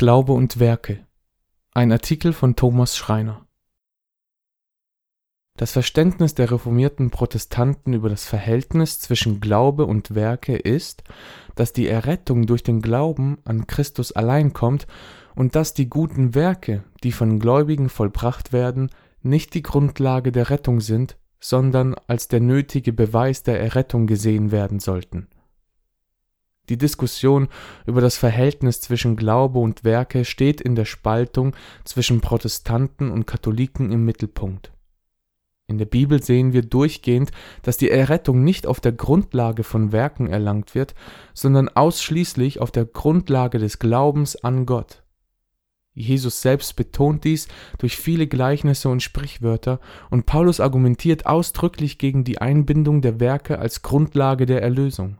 Glaube und Werke. Ein Artikel von Thomas Schreiner. Das Verständnis der reformierten Protestanten über das Verhältnis zwischen Glaube und Werke ist, dass die Errettung durch den Glauben an Christus allein kommt und dass die guten Werke, die von Gläubigen vollbracht werden, nicht die Grundlage der Rettung sind, sondern als der nötige Beweis der Errettung gesehen werden sollten die Diskussion über das Verhältnis zwischen Glaube und Werke steht in der Spaltung zwischen Protestanten und Katholiken im Mittelpunkt. In der Bibel sehen wir durchgehend, dass die Errettung nicht auf der Grundlage von Werken erlangt wird, sondern ausschließlich auf der Grundlage des Glaubens an Gott. Jesus selbst betont dies durch viele Gleichnisse und Sprichwörter, und Paulus argumentiert ausdrücklich gegen die Einbindung der Werke als Grundlage der Erlösung.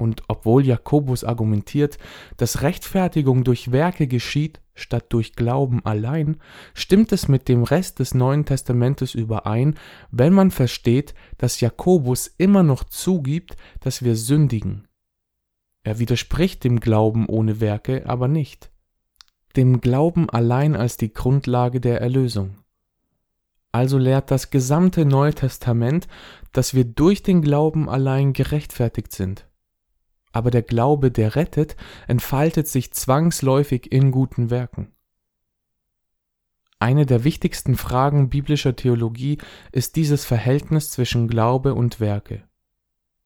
Und obwohl Jakobus argumentiert, dass Rechtfertigung durch Werke geschieht, statt durch Glauben allein, stimmt es mit dem Rest des Neuen Testamentes überein, wenn man versteht, dass Jakobus immer noch zugibt, dass wir sündigen. Er widerspricht dem Glauben ohne Werke aber nicht, dem Glauben allein als die Grundlage der Erlösung. Also lehrt das gesamte Neue Testament, dass wir durch den Glauben allein gerechtfertigt sind aber der Glaube, der rettet, entfaltet sich zwangsläufig in guten Werken. Eine der wichtigsten Fragen biblischer Theologie ist dieses Verhältnis zwischen Glaube und Werke.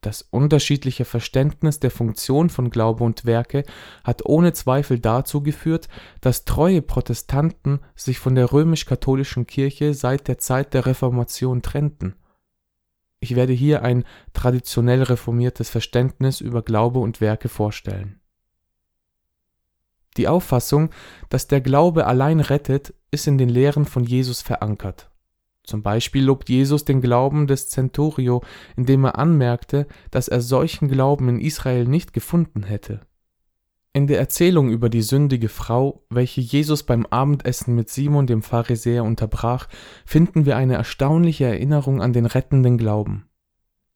Das unterschiedliche Verständnis der Funktion von Glaube und Werke hat ohne Zweifel dazu geführt, dass treue Protestanten sich von der römisch-katholischen Kirche seit der Zeit der Reformation trennten ich werde hier ein traditionell reformiertes Verständnis über Glaube und Werke vorstellen. Die Auffassung, dass der Glaube allein rettet, ist in den Lehren von Jesus verankert. Zum Beispiel lobt Jesus den Glauben des Centurio, indem er anmerkte, dass er solchen Glauben in Israel nicht gefunden hätte. In der Erzählung über die sündige Frau, welche Jesus beim Abendessen mit Simon dem Pharisäer unterbrach, finden wir eine erstaunliche Erinnerung an den rettenden Glauben.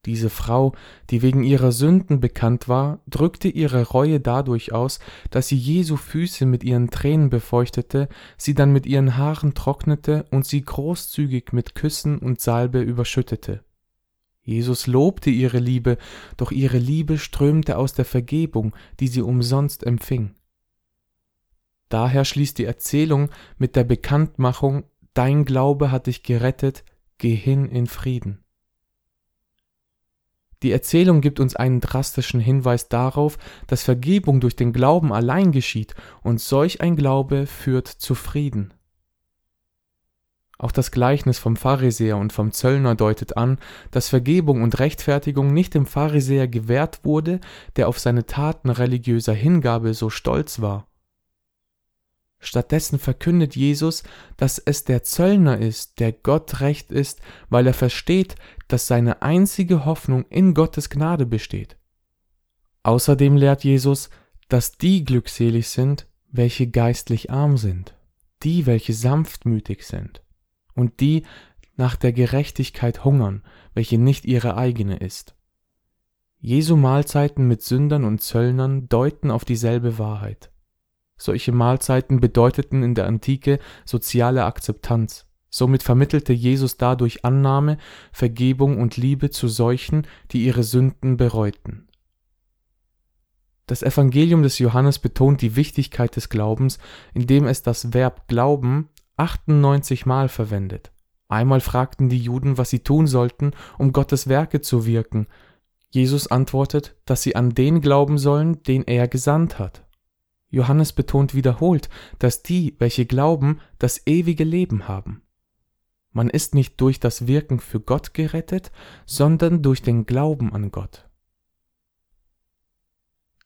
Diese Frau, die wegen ihrer Sünden bekannt war, drückte ihre Reue dadurch aus, dass sie Jesu Füße mit ihren Tränen befeuchtete, sie dann mit ihren Haaren trocknete und sie großzügig mit Küssen und Salbe überschüttete. Jesus lobte ihre Liebe, doch ihre Liebe strömte aus der Vergebung, die sie umsonst empfing. Daher schließt die Erzählung mit der Bekanntmachung Dein Glaube hat dich gerettet, geh hin in Frieden. Die Erzählung gibt uns einen drastischen Hinweis darauf, dass Vergebung durch den Glauben allein geschieht, und solch ein Glaube führt zu Frieden. Auch das Gleichnis vom Pharisäer und vom Zöllner deutet an, dass Vergebung und Rechtfertigung nicht dem Pharisäer gewährt wurde, der auf seine Taten religiöser Hingabe so stolz war. Stattdessen verkündet Jesus, dass es der Zöllner ist, der Gott recht ist, weil er versteht, dass seine einzige Hoffnung in Gottes Gnade besteht. Außerdem lehrt Jesus, dass die glückselig sind, welche geistlich arm sind, die, welche sanftmütig sind und die nach der Gerechtigkeit hungern, welche nicht ihre eigene ist. Jesu Mahlzeiten mit Sündern und Zöllnern deuten auf dieselbe Wahrheit. Solche Mahlzeiten bedeuteten in der Antike soziale Akzeptanz. Somit vermittelte Jesus dadurch Annahme, Vergebung und Liebe zu solchen, die ihre Sünden bereuten. Das Evangelium des Johannes betont die Wichtigkeit des Glaubens, indem es das Verb glauben 98 Mal verwendet. Einmal fragten die Juden, was sie tun sollten, um Gottes Werke zu wirken. Jesus antwortet, dass sie an den glauben sollen, den er gesandt hat. Johannes betont wiederholt, dass die, welche glauben, das ewige Leben haben. Man ist nicht durch das Wirken für Gott gerettet, sondern durch den Glauben an Gott.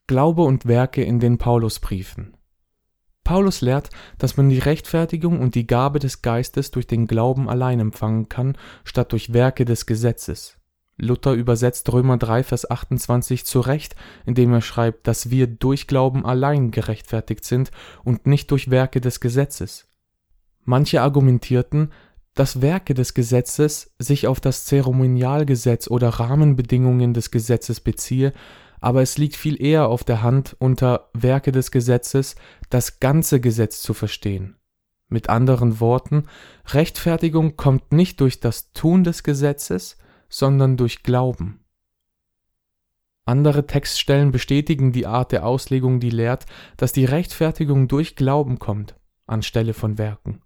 Glaube und Werke in den Paulusbriefen. Paulus lehrt, dass man die Rechtfertigung und die Gabe des Geistes durch den Glauben allein empfangen kann, statt durch Werke des Gesetzes. Luther übersetzt Römer 3, Vers 28 zu Recht, indem er schreibt, dass wir durch Glauben allein gerechtfertigt sind und nicht durch Werke des Gesetzes. Manche argumentierten, dass Werke des Gesetzes sich auf das Zeremonialgesetz oder Rahmenbedingungen des Gesetzes beziehe, aber es liegt viel eher auf der Hand, unter Werke des Gesetzes das ganze Gesetz zu verstehen. Mit anderen Worten, Rechtfertigung kommt nicht durch das Tun des Gesetzes, sondern durch Glauben. Andere Textstellen bestätigen die Art der Auslegung, die lehrt, dass die Rechtfertigung durch Glauben kommt, anstelle von Werken.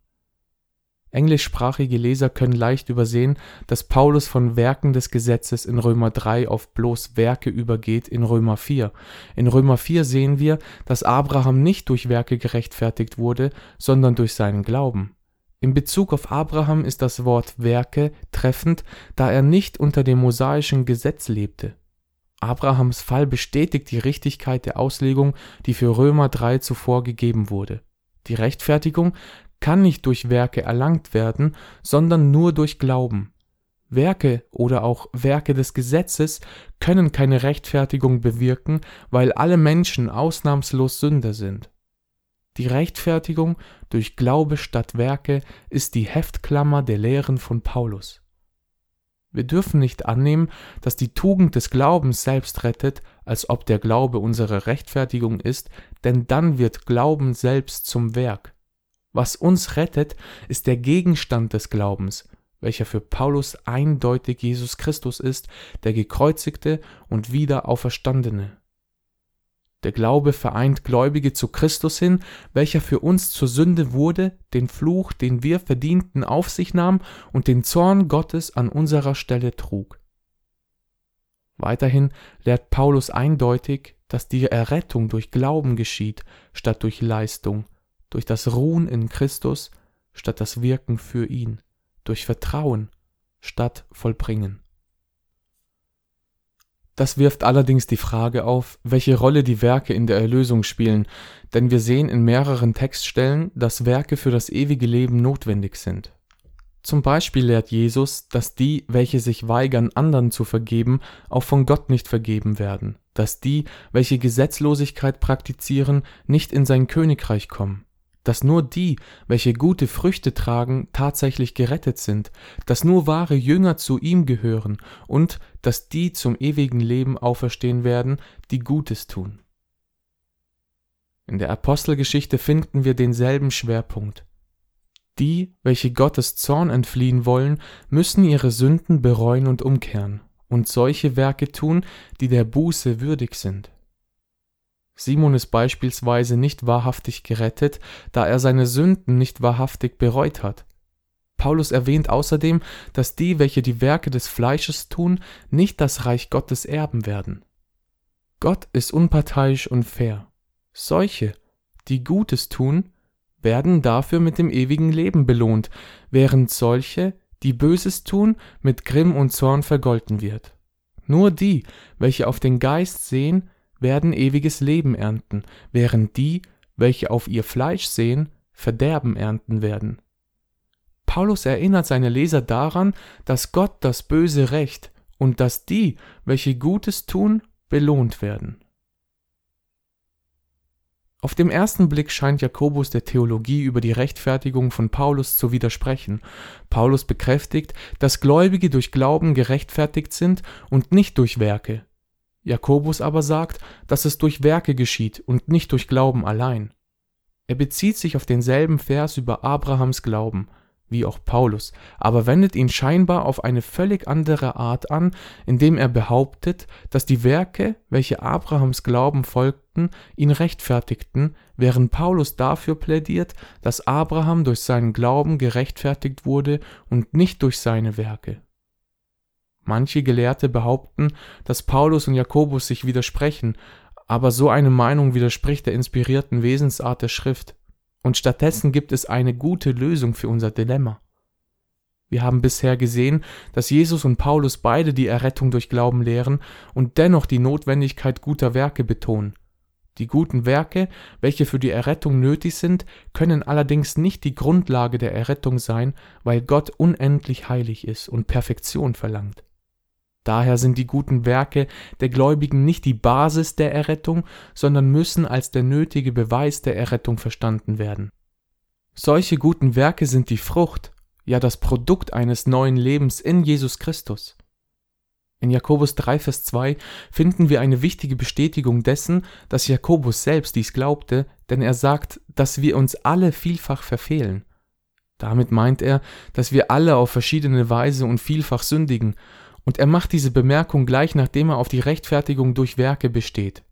Englischsprachige Leser können leicht übersehen, dass Paulus von Werken des Gesetzes in Römer 3 auf bloß Werke übergeht in Römer 4. In Römer 4 sehen wir, dass Abraham nicht durch Werke gerechtfertigt wurde, sondern durch seinen Glauben. In Bezug auf Abraham ist das Wort Werke treffend, da er nicht unter dem mosaischen Gesetz lebte. Abrahams Fall bestätigt die Richtigkeit der Auslegung, die für Römer 3 zuvor gegeben wurde. Die Rechtfertigung kann nicht durch Werke erlangt werden, sondern nur durch Glauben. Werke oder auch Werke des Gesetzes können keine Rechtfertigung bewirken, weil alle Menschen ausnahmslos Sünder sind. Die Rechtfertigung durch Glaube statt Werke ist die Heftklammer der Lehren von Paulus. Wir dürfen nicht annehmen, dass die Tugend des Glaubens selbst rettet, als ob der Glaube unsere Rechtfertigung ist, denn dann wird Glauben selbst zum Werk. Was uns rettet, ist der Gegenstand des Glaubens, welcher für Paulus eindeutig Jesus Christus ist, der gekreuzigte und wieder auferstandene. Der Glaube vereint Gläubige zu Christus hin, welcher für uns zur Sünde wurde, den Fluch, den wir verdienten, auf sich nahm und den Zorn Gottes an unserer Stelle trug. Weiterhin lehrt Paulus eindeutig, dass die Errettung durch Glauben geschieht, statt durch Leistung, durch das Ruhen in Christus statt das Wirken für ihn, durch Vertrauen statt Vollbringen. Das wirft allerdings die Frage auf, welche Rolle die Werke in der Erlösung spielen, denn wir sehen in mehreren Textstellen, dass Werke für das ewige Leben notwendig sind. Zum Beispiel lehrt Jesus, dass die, welche sich weigern, anderen zu vergeben, auch von Gott nicht vergeben werden, dass die, welche Gesetzlosigkeit praktizieren, nicht in sein Königreich kommen dass nur die, welche gute Früchte tragen, tatsächlich gerettet sind, dass nur wahre Jünger zu ihm gehören und dass die zum ewigen Leben auferstehen werden, die Gutes tun. In der Apostelgeschichte finden wir denselben Schwerpunkt. Die, welche Gottes Zorn entfliehen wollen, müssen ihre Sünden bereuen und umkehren und solche Werke tun, die der Buße würdig sind. Simon ist beispielsweise nicht wahrhaftig gerettet, da er seine Sünden nicht wahrhaftig bereut hat. Paulus erwähnt außerdem, dass die, welche die Werke des Fleisches tun, nicht das Reich Gottes erben werden. Gott ist unparteiisch und fair. Solche, die Gutes tun, werden dafür mit dem ewigen Leben belohnt, während solche, die Böses tun, mit Grimm und Zorn vergolten wird. Nur die, welche auf den Geist sehen, werden ewiges Leben ernten, während die, welche auf ihr Fleisch sehen, Verderben ernten werden. Paulus erinnert seine Leser daran, dass Gott das Böse rächt und dass die, welche Gutes tun, belohnt werden. Auf dem ersten Blick scheint Jakobus der Theologie über die Rechtfertigung von Paulus zu widersprechen. Paulus bekräftigt, dass Gläubige durch Glauben gerechtfertigt sind und nicht durch Werke. Jakobus aber sagt, dass es durch Werke geschieht und nicht durch Glauben allein. Er bezieht sich auf denselben Vers über Abrahams Glauben, wie auch Paulus, aber wendet ihn scheinbar auf eine völlig andere Art an, indem er behauptet, dass die Werke, welche Abrahams Glauben folgten, ihn rechtfertigten, während Paulus dafür plädiert, dass Abraham durch seinen Glauben gerechtfertigt wurde und nicht durch seine Werke. Manche Gelehrte behaupten, dass Paulus und Jakobus sich widersprechen, aber so eine Meinung widerspricht der inspirierten Wesensart der Schrift, und stattdessen gibt es eine gute Lösung für unser Dilemma. Wir haben bisher gesehen, dass Jesus und Paulus beide die Errettung durch Glauben lehren und dennoch die Notwendigkeit guter Werke betonen. Die guten Werke, welche für die Errettung nötig sind, können allerdings nicht die Grundlage der Errettung sein, weil Gott unendlich heilig ist und Perfektion verlangt. Daher sind die guten Werke der Gläubigen nicht die Basis der Errettung, sondern müssen als der nötige Beweis der Errettung verstanden werden. Solche guten Werke sind die Frucht, ja das Produkt eines neuen Lebens in Jesus Christus. In Jakobus 3, Vers 2 finden wir eine wichtige Bestätigung dessen, dass Jakobus selbst dies glaubte, denn er sagt, dass wir uns alle vielfach verfehlen. Damit meint er, dass wir alle auf verschiedene Weise und vielfach sündigen, und er macht diese Bemerkung gleich nachdem er auf die Rechtfertigung durch Werke besteht.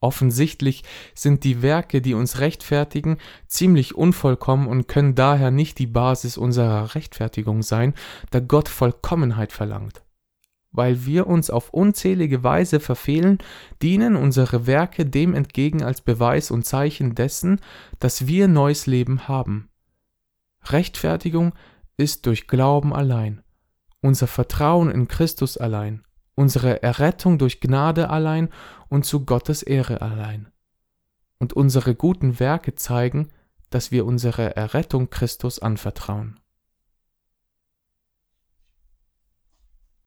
Offensichtlich sind die Werke, die uns rechtfertigen, ziemlich unvollkommen und können daher nicht die Basis unserer Rechtfertigung sein, da Gott Vollkommenheit verlangt. Weil wir uns auf unzählige Weise verfehlen, dienen unsere Werke dem entgegen als Beweis und Zeichen dessen, dass wir neues Leben haben. Rechtfertigung ist durch Glauben allein, unser Vertrauen in Christus allein, unsere Errettung durch Gnade allein und zu Gottes Ehre allein. Und unsere guten Werke zeigen, dass wir unsere Errettung Christus anvertrauen.